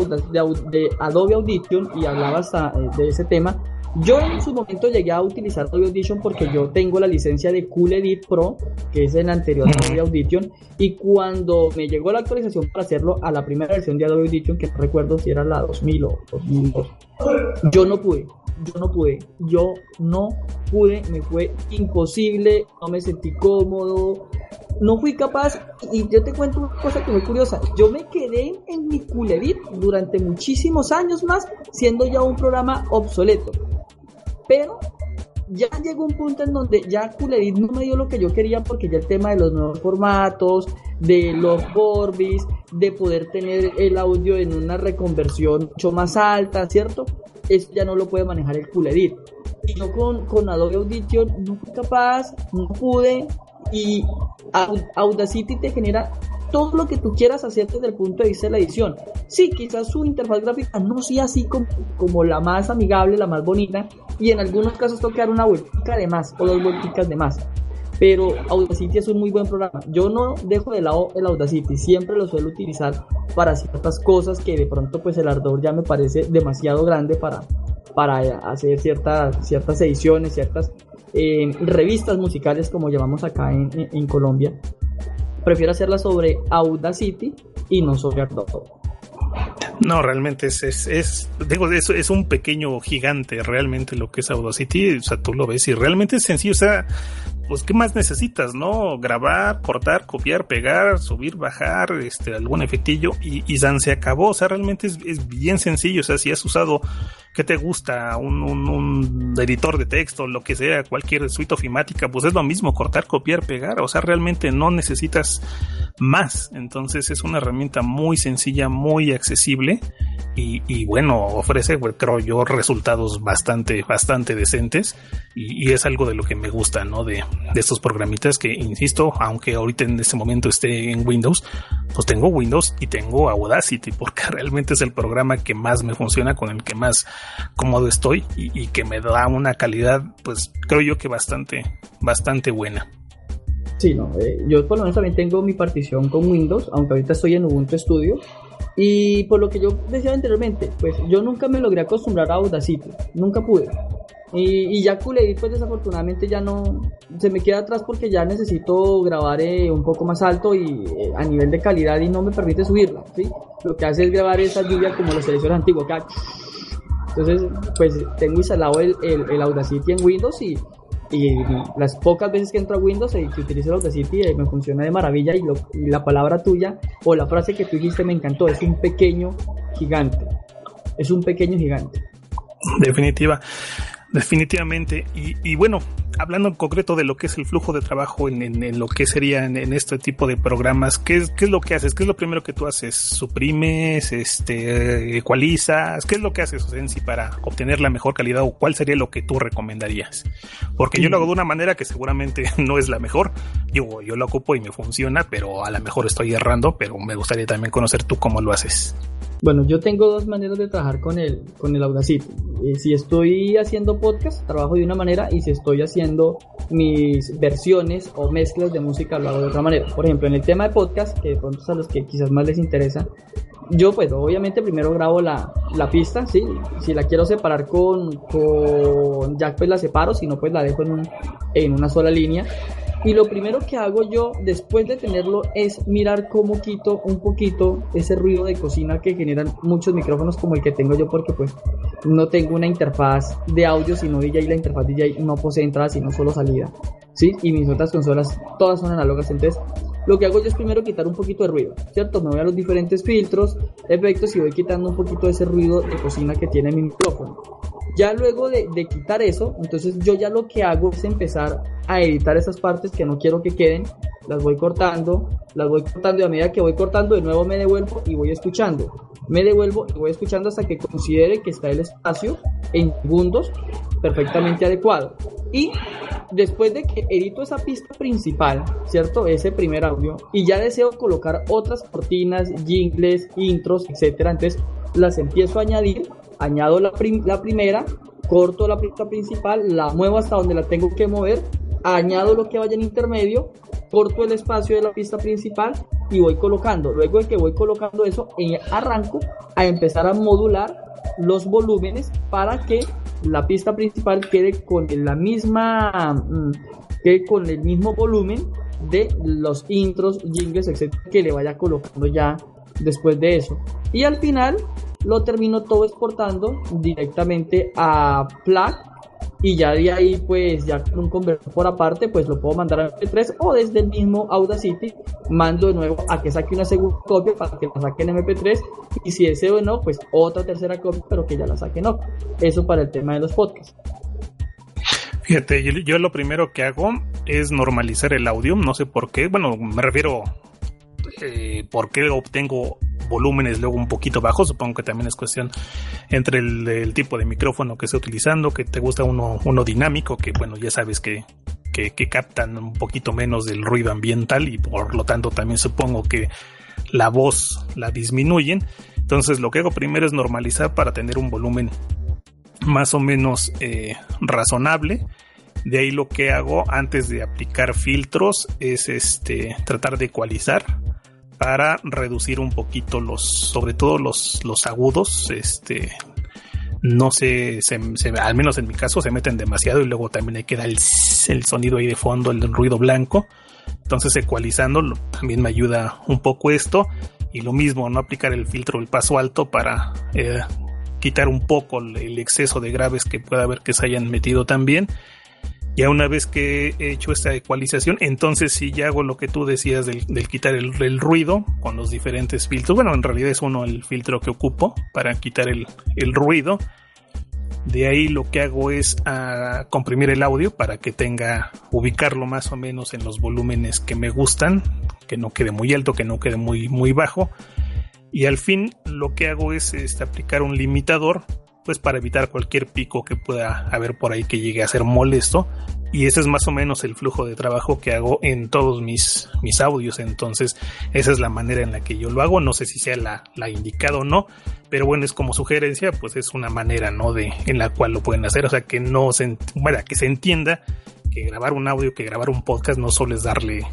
de, Adobe Audition y hablabas ah, eh, de ese tema, yo en su momento llegué a utilizar Adobe Audition porque yo tengo la licencia de Cool Edit Pro, que es el anterior Adobe Audition, y cuando me llegó la actualización para hacerlo a la primera versión de Adobe Audition, que no recuerdo si era la 2000 o 2002, yo no pude, yo no pude, yo no pude, me fue imposible, no me sentí cómodo, no fui capaz, y yo te cuento una cosa que muy curiosa, yo me quedé en mi Cool Edit durante muchísimos años más, siendo ya un programa obsoleto. Pero ya llegó un punto en donde ya Culerit no me dio lo que yo quería porque ya el tema de los nuevos formatos, de los Borbis, de poder tener el audio en una reconversión mucho más alta, ¿cierto? Eso ya no lo puede manejar el Cool Edit. Yo con, con Adobe Audition no fui capaz, no pude, y Audacity te genera todo lo que tú quieras hacer desde el punto de vista de la edición. Sí, quizás su interfaz gráfica no sea así como, como la más amigable, la más bonita, y en algunos casos tocar una vueltica de más o dos vuelticas de más. Pero Audacity es un muy buen programa. Yo no dejo de lado el Audacity, siempre lo suelo utilizar para ciertas cosas que de pronto pues el ardor ya me parece demasiado grande para, para hacer ciertas, ciertas ediciones, ciertas eh, revistas musicales como llamamos acá en, en Colombia prefiero hacerla sobre Audacity y no sobre Adobe. No, realmente es, es, es, digo, es, es un pequeño gigante realmente lo que es Audacity, o sea, tú lo ves y realmente es sencillo, o sea, pues qué más necesitas, ¿no? Grabar, cortar, copiar, pegar, subir, bajar, este, algún efectillo y, y se acabó, o sea, realmente es, es bien sencillo, o sea, si has usado ¿qué te gusta? Un, un, editor de texto, lo que sea, cualquier suite ofimática, pues es lo mismo, cortar, copiar, pegar, o sea, realmente no necesitas más, entonces es una herramienta muy sencilla, muy accesible y, bueno, ofrece, pues, creo yo, resultados bastante, bastante decentes y, y, es algo de lo que me gusta, ¿no? De, de estos programitas que, insisto, aunque ahorita en este momento esté en Windows, pues tengo Windows y tengo Audacity porque realmente es el programa que más me funciona, con el que más cómodo estoy y, que me da una calidad, pues creo yo que bastante, bastante buena. Sí, no, eh, yo por lo menos también tengo mi partición con Windows, aunque ahorita estoy en Ubuntu Studio. Y por lo que yo decía anteriormente, pues yo nunca me logré acostumbrar a Audacity, nunca pude. Y, y ya Edit pues desafortunadamente ya no se me queda atrás porque ya necesito grabar eh, un poco más alto y eh, a nivel de calidad y no me permite subirla, ¿sí? Lo que hace es grabar esa lluvia como los selecciones antiguos, entonces, pues tengo instalado el, el, Audacity en Windows y, y, las pocas veces que entro a Windows y eh, que utilizo Audacity eh, me funciona de maravilla y, y la palabra tuya o la frase que tú dijiste me encantó, es un pequeño gigante. Es un pequeño gigante. Definitiva. Definitivamente. Y, bueno, hablando en concreto de lo que es el flujo de trabajo en, en, lo que sería en, este tipo de programas, ¿qué es, ¿qué es lo que haces? ¿Qué es lo primero que tú haces? ¿Suprimes? Este, ¿Ecualizas? ¿Qué es lo que haces, Osensi, para obtener la mejor calidad o cuál sería lo que tú recomendarías? Porque yo lo hago de una manera que seguramente no es la mejor. Yo, yo lo ocupo y me funciona, pero a lo mejor estoy errando, pero me gustaría también conocer tú cómo lo haces. Bueno, yo tengo dos maneras de trabajar con el, con el Audacity. Eh, si estoy haciendo podcast, trabajo de una manera y si estoy haciendo mis versiones o mezclas de música, lo hago de otra manera. Por ejemplo, en el tema de podcast, que de pronto es a los que quizás más les interesa, yo pues obviamente primero grabo la, la pista, ¿sí? Si la quiero separar con, con Jack pues la separo, si no pues la dejo en, un, en una sola línea y lo primero que hago yo después de tenerlo es mirar cómo quito un poquito ese ruido de cocina que generan muchos micrófonos como el que tengo yo porque pues no tengo una interfaz de audio sino DJ la interfaz DJ no posee entrada sino solo salida. ¿Sí? Y mis otras consolas todas son análogas entonces lo que hago yo es primero quitar un poquito de ruido, ¿cierto? Me voy a los diferentes filtros, efectos y voy quitando un poquito de ese ruido de cocina que tiene mi micrófono. Ya luego de, quitar eso, entonces yo ya lo que hago es empezar a editar esas partes que no quiero que queden, las voy cortando, las voy cortando y a medida que voy cortando de nuevo me devuelvo y voy escuchando. Me devuelvo y voy escuchando hasta que considere que está el espacio en segundos perfectamente adecuado. Y después de que edito esa pista principal, ¿cierto? Ese primer audio, y ya deseo colocar otras cortinas, jingles, intros, etcétera, entonces las empiezo a añadir añado la, la primera, corto la pista principal, la muevo hasta donde la tengo que mover, añado lo que vaya en intermedio, corto el espacio de la pista principal y voy colocando. Luego de que voy colocando eso, eh, arranco a empezar a modular los volúmenes para que la pista principal quede con la misma mm, quede con el mismo volumen de los intros, jingles, etcétera, que le vaya colocando ya después de eso. Y al final lo termino todo exportando directamente a FLAC y ya de ahí pues ya con un convertor por aparte pues lo puedo mandar a MP3 o desde el mismo Audacity mando de nuevo a que saque una segunda copia para que la saque en MP3 y si deseo o no pues otra tercera copia pero que ya la saque no eso para el tema de los podcasts. Fíjate, yo lo primero que hago es normalizar el audio, no sé por qué, bueno, me refiero eh, por qué obtengo volúmenes luego un poquito bajos, supongo que también es cuestión entre el, tipo de micrófono que esté utilizando, que te gusta uno, uno dinámico, que bueno, ya sabes que, que, captan un poquito menos del ruido ambiental y por lo tanto también supongo que la voz la disminuyen. Entonces lo que hago primero es normalizar para tener un volumen más o menos eh, razonable. De ahí lo que hago antes de aplicar filtros es este tratar de ecualizar para reducir un poquito los, sobre todo los, los agudos, este, no se, al menos en mi caso se meten demasiado y luego también hay que dar el, el sonido ahí de fondo, el ruido blanco. Entonces ecualizando también me ayuda un poco esto y lo mismo, no aplicar el filtro el paso alto para eh, quitar un poco el exceso de graves que pueda haber que se hayan metido también. Ya una vez que he hecho esta ecualización, entonces sí ya hago lo que tú decías del, quitar el, ruido con los diferentes filtros. Bueno, en realidad es uno el filtro que ocupo para quitar el, el ruido. De ahí lo que hago es ah, comprimir el audio para que tenga, ubicarlo más o menos en los volúmenes que me gustan, que no quede muy alto, que no quede muy, muy bajo. Y al fin lo que hago es este, aplicar un limitador, pues para evitar cualquier pico que pueda haber por ahí que llegue a ser molesto. Y ese es más o menos el flujo de trabajo que hago en todos mis, mis audios. Entonces, esa es la manera en la que yo lo hago. No sé si sea la, la indicada o no, pero bueno, es como sugerencia, pues es una manera, ¿no? De, en la cual lo pueden hacer, o sea, que no se, bueno, que se entienda que grabar un audio, que grabar un podcast no solo es darle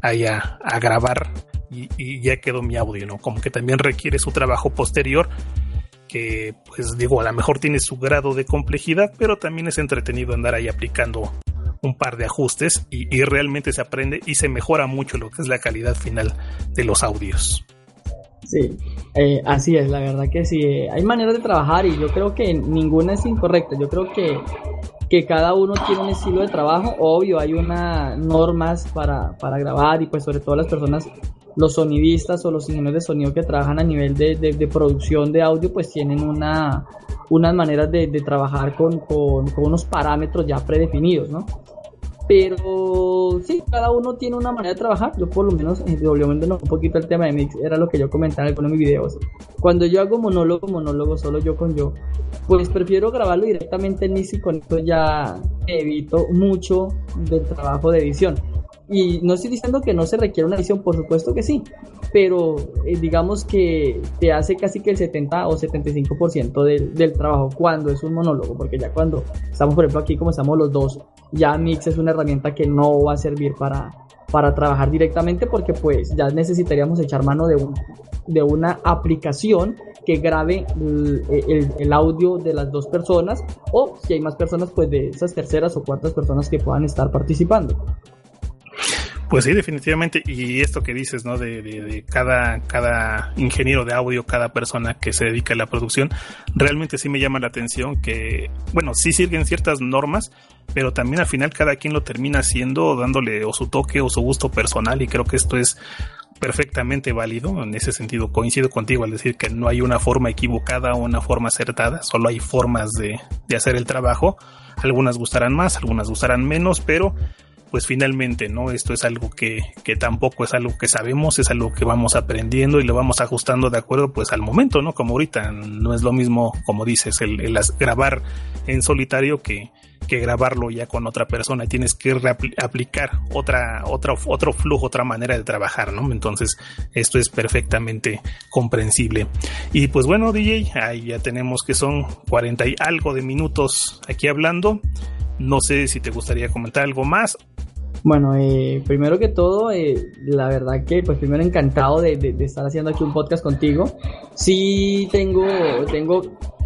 ahí a, grabar y, y, ya quedó mi audio, ¿no? Como que también requiere su trabajo posterior que pues digo, a lo mejor tiene su grado de complejidad, pero también es entretenido andar ahí aplicando un par de ajustes y, realmente se aprende y se mejora mucho lo que es la calidad final de los audios. Sí, eh, así es, la verdad que sí. Eh, hay maneras de trabajar y yo creo que ninguna es incorrecta. Yo creo que, que cada uno tiene un estilo de trabajo. Obvio, hay unas normas para, para grabar y pues sobre todo las personas, los sonidistas o los ingenieros de sonido que trabajan a nivel de, de, producción de audio, pues tienen una, unas maneras de, de trabajar con, con, con unos parámetros ya predefinidos, ¿no? Pero sí, cada uno tiene una manera de trabajar. Yo por lo menos, eh, volviendo un poquito al tema de mix, era lo que yo comentaba en algunos de mis videos. Cuando yo hago monólogo, monólogo solo yo con yo, pues prefiero grabarlo directamente en mix y con esto ya evito mucho del trabajo de edición. Y no estoy diciendo que no se requiere una edición, por supuesto que sí, pero eh, digamos que te hace casi que el 70 o 75% del, del trabajo cuando es un monólogo, porque ya cuando estamos, por ejemplo, aquí como estamos los dos, ya Mix es una herramienta que no va a servir para, para trabajar directamente porque pues ya necesitaríamos echar mano de, un, de una aplicación que grabe el, el, audio de las dos personas o si hay más personas pues de esas terceras o cuartas personas que puedan estar participando. Pues sí, definitivamente. Y esto que dices, ¿no? De, de, cada, cada ingeniero de audio, cada persona que se dedica a la producción, realmente sí me llama la atención que, bueno, sí siguen ciertas normas, pero también al final cada quien lo termina haciendo, dándole o su toque o su gusto personal. Y creo que esto es perfectamente válido. En ese sentido, coincido contigo al decir que no hay una forma equivocada o una forma acertada, solo hay formas de, de hacer el trabajo. Algunas gustarán más, algunas gustarán menos, pero pues finalmente, ¿no? Esto es algo que, que tampoco es algo que sabemos, es algo que vamos aprendiendo y lo vamos ajustando de acuerdo pues al momento, ¿no? Como ahorita, no es lo mismo, como dices, el, el grabar en solitario que, que grabarlo ya con otra persona tienes que aplicar otra, otra, otro flujo, otra manera de trabajar, ¿no? Entonces, esto es perfectamente comprensible. Y pues bueno, DJ, ahí ya tenemos que son 40 y algo de minutos aquí hablando. No sé si te gustaría comentar algo más bueno, eh, primero que todo, eh, la verdad que, pues primero encantado de, de, estar haciendo aquí un podcast contigo. Sí tengo, tengo,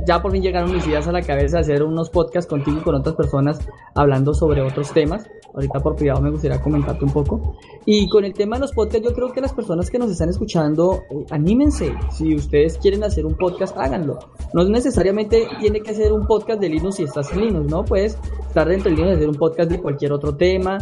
ya por fin llegaron mis ideas a la cabeza de hacer unos podcasts contigo y con otras personas hablando sobre otros temas. Ahorita por privado me gustaría comentarte un poco. Y con el tema de los podcasts, yo creo que las personas que nos están escuchando, eh, anímense. Si ustedes quieren hacer un podcast, háganlo. No necesariamente tiene que ser un podcast de Linux si estás en Linux, ¿no? Puedes estar dentro de Linux y hacer un podcast de cualquier otro tema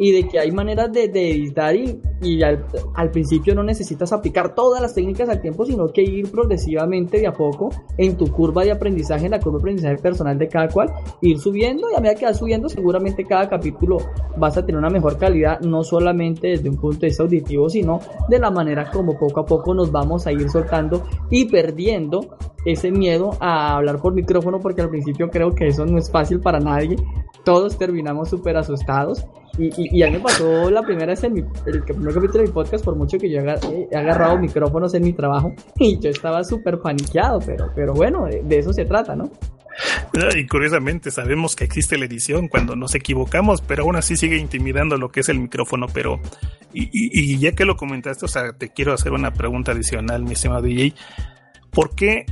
y de que hay maneras de, editar y, y al, al, principio no necesitas aplicar todas las técnicas al tiempo, sino que ir progresivamente de a poco en tu curva de aprendizaje, en la curva de aprendizaje personal de cada cual, ir subiendo y a medida que vas subiendo seguramente cada capítulo vas a tener una mejor calidad, no solamente desde un punto de vista auditivo, sino de la manera como poco a poco nos vamos a ir soltando y perdiendo ese miedo a hablar por micrófono, porque al principio creo que eso no es fácil para nadie, todos terminamos súper asustados y, y, mí me pasó la primera vez en mi, el primer capítulo de mi podcast, por mucho que yo he agarrado micrófonos en mi trabajo y yo estaba súper paniqueado, pero, pero bueno, de, eso se trata, ¿no? Y curiosamente sabemos que existe la edición cuando nos equivocamos, pero aún así sigue intimidando lo que es el micrófono. Pero, y, y, ya que lo comentaste, o sea, te quiero hacer una pregunta adicional, mi estimado DJ. ¿Por qué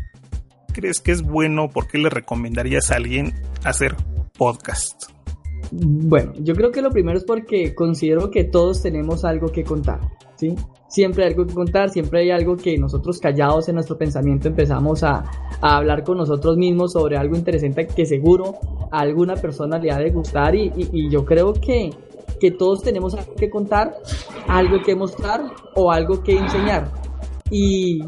crees que es bueno, por qué le recomendarías a alguien hacer podcast? Bueno, yo creo que lo primero es porque considero que todos tenemos algo que contar, ¿sí? Siempre hay algo que contar, siempre hay algo que nosotros callados en nuestro pensamiento empezamos a, hablar con nosotros mismos sobre algo interesante que seguro a alguna persona le ha de gustar y, yo creo que, que todos tenemos algo que contar, algo que mostrar o algo que enseñar. Y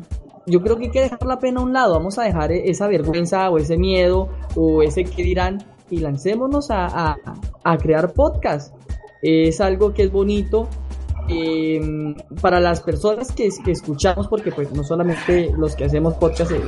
yo creo que hay que dejar la pena a un lado, vamos a dejar esa vergüenza o ese miedo o ese que dirán y lancémonos a, a, crear podcast. Es algo que es bonito em, para las personas que, que, escuchamos, porque pues no solamente los que hacemos podcast, eh,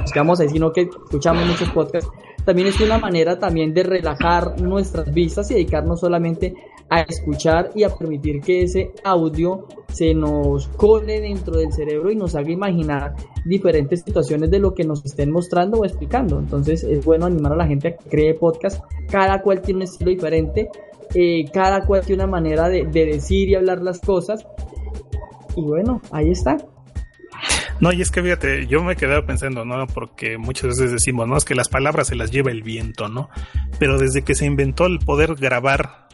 buscamos ahí, sino que escuchamos muchos podcasts, también es una manera también de relajar nuestras vistas y dedicarnos solamente a escuchar y a permitir que ese audio se nos cole dentro del cerebro y nos haga imaginar diferentes situaciones de lo que nos estén mostrando o explicando. Entonces es bueno animar a la gente a que cree podcast. Cada cual tiene un estilo diferente, eh, cada cual tiene una manera de, de decir y hablar las cosas. Y bueno, ahí está. No, y es que fíjate, yo me quedaba pensando, ¿no? Porque muchas veces decimos, ¿no? Es que las palabras se las lleva el viento, ¿no? Pero desde que se inventó el poder grabar,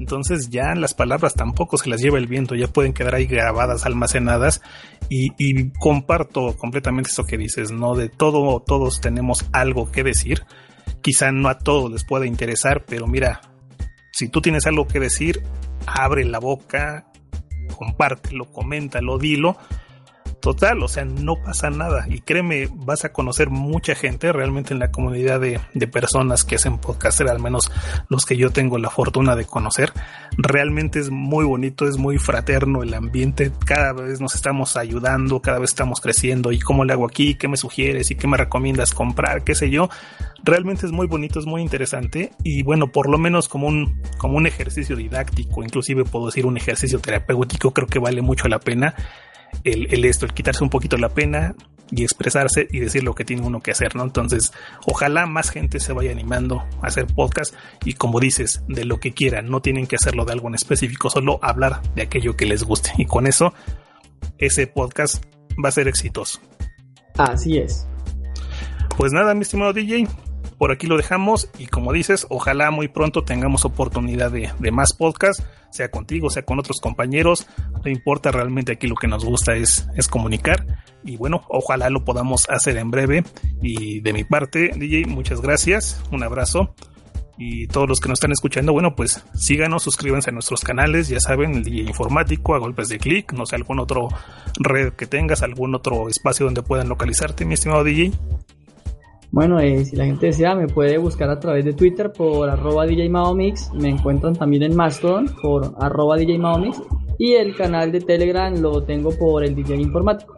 entonces ya las palabras tampoco se las lleva el viento, ya pueden quedar ahí grabadas, almacenadas. Y, comparto completamente eso que dices, ¿no? De todo, todos tenemos algo que decir. Quizá no a todos les pueda interesar, pero mira, si tú tienes algo que decir, abre la boca, compártelo, coméntalo, dilo total, o sea, no pasa nada. Y créeme, vas a conocer mucha gente realmente en la comunidad de, personas que hacen podcast, al menos los que yo tengo la fortuna de conocer. Realmente es muy bonito, es muy fraterno el ambiente. Cada vez nos estamos ayudando, cada vez estamos creciendo. ¿Y cómo le hago aquí? ¿Qué me sugieres? ¿Y qué me recomiendas comprar? ¿Qué sé yo? Realmente es muy bonito, es muy interesante. Y bueno, por lo menos como un, como un ejercicio didáctico, inclusive puedo decir un ejercicio terapéutico, creo que vale mucho la pena el, esto, el quitarse un poquito la pena y expresarse y decir lo que tiene uno que hacer, ¿no? Entonces, ojalá más gente se vaya animando a hacer podcast y como dices, de lo que quieran, no tienen que hacerlo de algo en específico, solo hablar de aquello que les guste y con eso ese podcast va a ser exitoso. Así es. Pues nada, mi estimado DJ, por aquí lo dejamos y como dices, ojalá muy pronto tengamos oportunidad de, más podcast, sea contigo, sea con otros compañeros, no importa realmente aquí lo que nos gusta es, es comunicar y bueno, ojalá lo podamos hacer en breve y de mi parte, DJ, muchas gracias, un abrazo y todos los que nos están escuchando, bueno, pues síganos, suscríbanse a nuestros canales, ya saben, el DJ Informático, a golpes de clic, no sé, algún otro red que tengas, algún otro espacio donde puedan localizarte, mi estimado DJ. Bueno, eh, si la gente desea, me puede buscar a través de Twitter por arroba DJ Mix. Me encuentran también en Mastodon por arroba DJ Mix. Y el canal de Telegram lo tengo por el DJ Informático.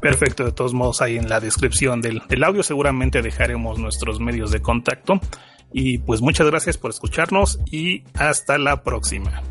Perfecto, de todos modos ahí en la descripción del, del audio seguramente dejaremos nuestros medios de contacto. Y pues muchas gracias por escucharnos y hasta la próxima.